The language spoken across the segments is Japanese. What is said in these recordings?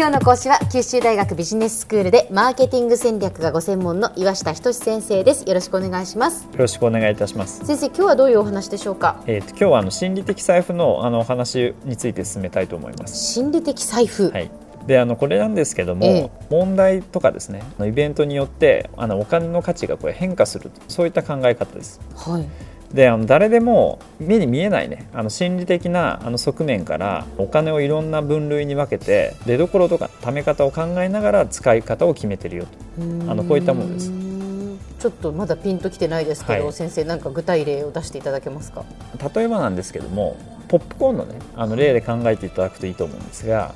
今日の講師は九州大学ビジネススクールでマーケティング戦略がご専門の岩下仁先生です。よろしくお願いします。よろしくお願いいたします。先生今日はどういうお話でしょうか？えっ、ー、と今日はあの心理的財布のあのお話について進めたいと思います。心理的財布。はい。であのこれなんですけども、ええ、問題とかですねイベントによってあのお金の価値がこれ変化するそういった考え方です。はいであの誰でも目に見えないね。あの心理的なあの側面からお金をいろんな分類に分けて出どころとか貯め方を考えながら使い方を決めてるよと。あのこういったものです。ちょっとまだピンときてないですけど、はい、先生なんか具体例を出していただけますか？例えばなんですけどもポップコーンのねあの例で考えていただくといいと思うんですが、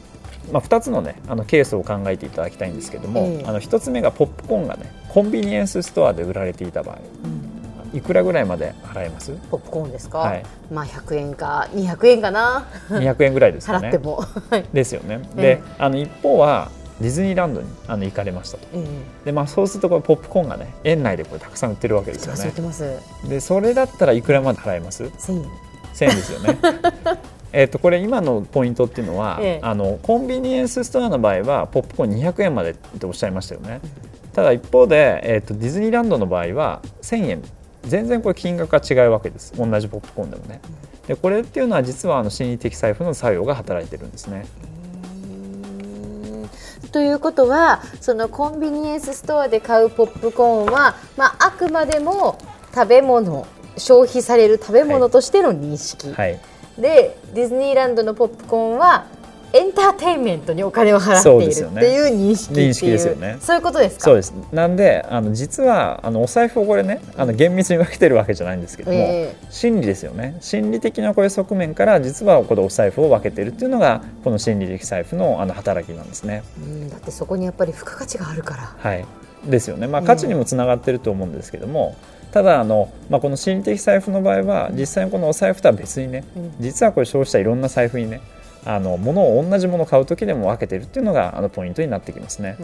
まあ、2つのねあのケースを考えていただきたいんですけども、えー、あの1つ目がポップコーンがねコンビニエンスストアで売られていた場合、うんいくらぐらいまで払えます？ポップコーンですか、はい、まあ100円か200円かな。200円ぐらいですよね。払っても。ですよね、で、あの一方はディズニーランドにあの行かれましたと、でまあ、そうするとこれポップコーンがね園内でこれたくさん売ってるわけですよね。でそれだったらいくらまで払えます？1000円。1000円ですよね。えとこれ今のポイントっていうのは、ええ、あのコンビニエンスストアの場合はポップコーン200円までっておっしゃいましたよね、ただ一方で、えーとディズニーランドの場合は1000円全然これ金額が違うわけです。同じポップコーンでもね。でこれっていうのは実はあの心理的財布の作用が働いてるんですね。ということはそのコンビニエンスストアで買うポップコーンは、まあ、あくまでも食べ物消費される食べ物としての認識、はいはい、でディズニーランドのポップコーンはエンターテインメントにお金を払っているっていう認識認識ですよね。そういうことですか？そうです。なんであの実はあのお財布をこれねあの厳密に分けてるわけじゃないんですけども、えー、心理ですよね。心理的なこういう側面から実はこのお財布を分けてるっていうのがこの心理的財布のあの働きなんですね。うんだってそこにやっぱり付加価値があるから。はい。ですよね。まあ価値にもつながってると思うんですけども、えーただあの、まあ、この心理的財布の場合は実際にこのお財布とは別にね、実はこれ消費者いろんな財布にねあの物を同じものを買う時でも分けてるっていうのがあのポイントになってきますね。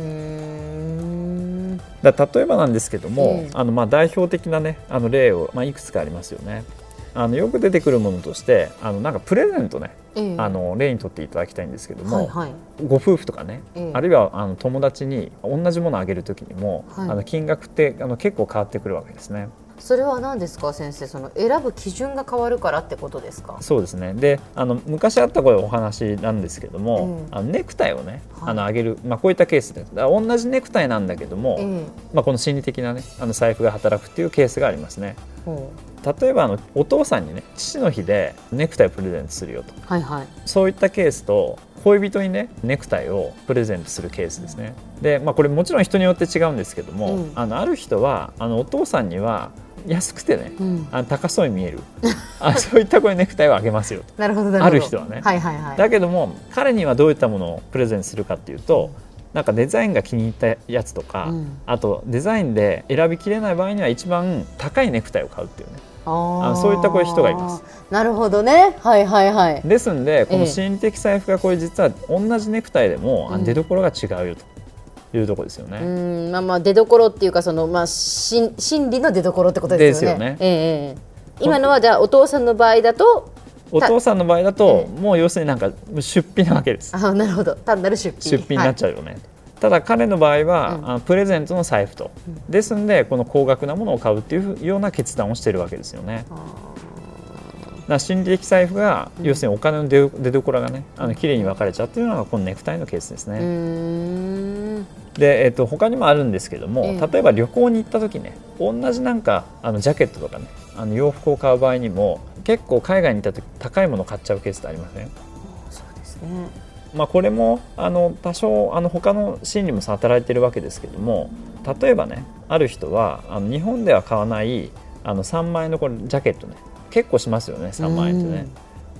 だ例えばなんですけども、あのまあ代表的なねあの例をまあいくつかありますよね。あのよく出てくるものとしてあのなんかプレゼントね、あの例にとっていただきたいんですけども、はいはい、ご夫婦とかね、あるいはあの友達に同じものをあげる時にも、はい、あの金額ってあの結構変わってくるわけですね。それは何ですか先生？その選ぶ基準が変わるからってことですか？そうですね。であの昔あったこれお話なんですけども、うん、あのネクタイをね、はい、あの上げる、まあ、こういったケースで同じネクタイなんだけども、うん、まあ、この心理的なねあの財布が働くっていうケースがありますね。例えばあのお父さんにね父の日でネクタイをプレゼントするよと、はいはい、そういったケースと恋人にねネクタイをプレゼントするケースですね。で、まあ、これもちろん人によって違うんですけども、うん、あのある人はあのお父さんには安くてね、うん、あ高そうに見える。あそういったこれネクタイをあげますよ。なるほどある人はね、はいはいはい、だけども彼にはどういったものをプレゼントするかっていうと、うん、なんかデザインが気に入ったやつとか、うん、あとデザインで選びきれない場合には一番高いネクタイを買うっていうね。あそういったこういう人がいます。なるほどね。はいはいはい。ですんでこの心理的財布がこれ実は同じネクタイでも出どころが違うよと、いうところですよね。うんまあまあ出所っていうかそのまあ心心理の出所ってことですよね。ですよね。ええ今のはじゃあお父さんの場合だとお父さんの場合だと、もう要するになんか出費なわけです。あなるほど単なる出費出費になっちゃうよね。はい、ただ彼の場合は、うん、あプレゼントの財布と、うん、ですんでこの高額なものを買うっていうような決断をしているわけですよね。だ心理的財布が、要するにお金の出出所がねあの綺麗に分かれちゃうっていうのがこのネクタイのケースですね。で、えー、と他にもあるんですけども、えー、例えば旅行に行った時ね同じなんかあのジャケットとかねあの洋服を買う場合にも結構海外に行った時高いものを買っちゃうケースってありません？そうですねまあ、これもあの多少あの他の心理も働いてるわけですけども例えばねある人はあの日本では買わないあの3万円のこれジャケットね結構しますよね3万円ってね。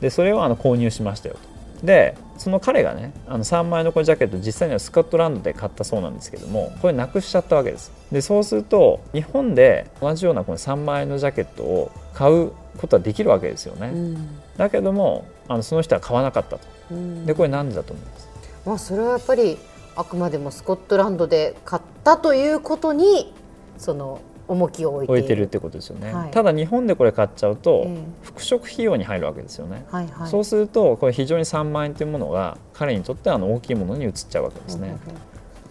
でそれをあの購入しましたよと。でその彼がねあの3万円のこのジャケット実際にはスコットランドで買ったそうなんですけどもこれなくしちゃったわけです。でそうすると日本で同じようなこの3万円のジャケットを買うことはできるわけですよね、うん、だけどもあのその人は買わなかったと、うん、でこれなんでだと思います？まあそれはやっぱりあくまでもスコットランドで買ったということにその重きを置いて置いてるってことですよね、はい。ただ日本でこれ買っちゃうと、ええ。服飾費用に入るわけですよね、はい。はいそうするとこれ非常に3万円というものが彼にとってはあの大きいものに移っちゃうわけですね、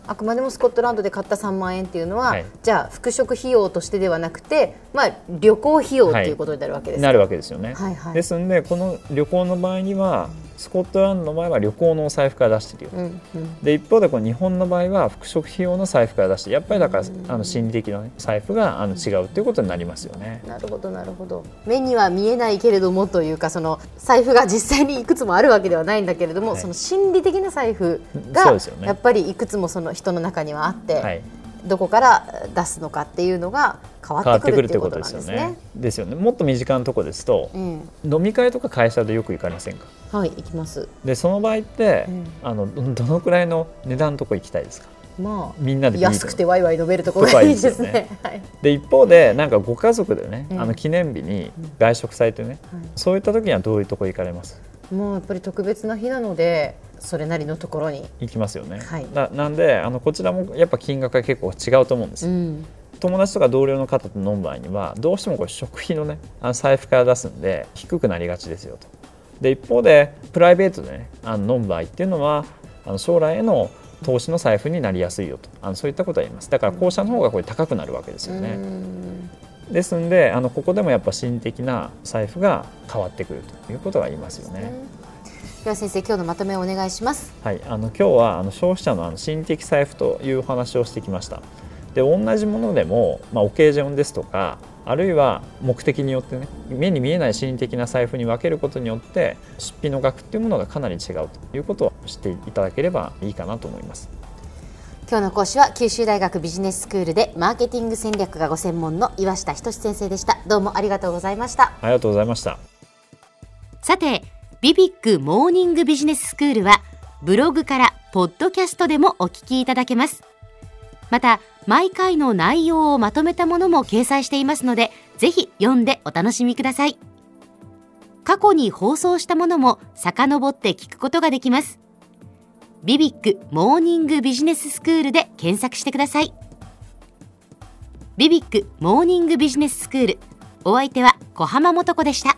あくまでもスコットランドで買った3万円っていうのは、はい。じゃあ服飾費用としてではなくて、まあ、旅行費用っていうことになるわけですか、なるわけですよね、はいはい。ですのでこの旅行の場合にはスコットランドの場合は旅行のお財布から出してるよ、うんうん。で一方でこの日本の場合は服飾費用の財布から出してやっぱりだからあの心理的な、ね、財布があの違うということになりますよね。なるほどなるほど。目には見えないけれどもというかその財布が実際にいくつもあるわけではないんだけれども、はい。その心理的な財布がね。やっぱりいくつもその人の中にはあって、はい、どこから出すのかっていうのが変わってくるっていうくるということですねですよね。。ですよね。もっと身近なところですと、うん、飲み会とか会社でよく行かれませんか？はい行きます。でその場合って、うんあのどどのくらいの値段のとこ行きたいですか？まあみんなで安くてワイワイ飲めるところがいいですねで。一方でなんかご家族でね、うんあの記念日に外食されてね、はいそういった時にはどういうとこ行かれます？もうやっぱり特別な日なのでそれなりのところに。行きますよね。はい。ななんであのこちらもやっぱ金額が結構違うと思うんですよ。うん。友達とか同僚の方と飲む場合にはどうしてもこれ食費のねあの財布から出すんで低くなりがちですよと。で一方でプライベートでねあの飲む場合っていうのはあの将来への投資の財布になりやすいよと。あのそういったことは言います。だから後者の方がこれ高くなるわけですよね、うんですんであのここでもやっぱ心理的な財布が変わってくるということが言いますよね、では先生今日のまとめをお願いします。はい、あの今日はあの消費者のあの心理的財布というお話をしてきました。で同じものでも、まあ、オケージョンですとかあるいは目的によってね目に見えない心理的な財布に分けることによって出費の額っていうものがかなり違うということを知っていただければいいかなと思います。今日の講師は九州大学ビジネススクールでマーケティング戦略がご専門の岩下仁先生でした。どうもありがとうございました。ありがとうございました。さて、ビビックモーニングビジネススクールは、ブログからポッドキャストでもお聞きいただけます。また、毎回の内容をまとめたものも掲載していますので、ぜひ読んでお楽しみください。過去に放送したものも遡って聞くことができます。ビビックモーニングビジネススクールで検索してください。ビビックモーニングビジネススクール。お相手は小浜もとこでした。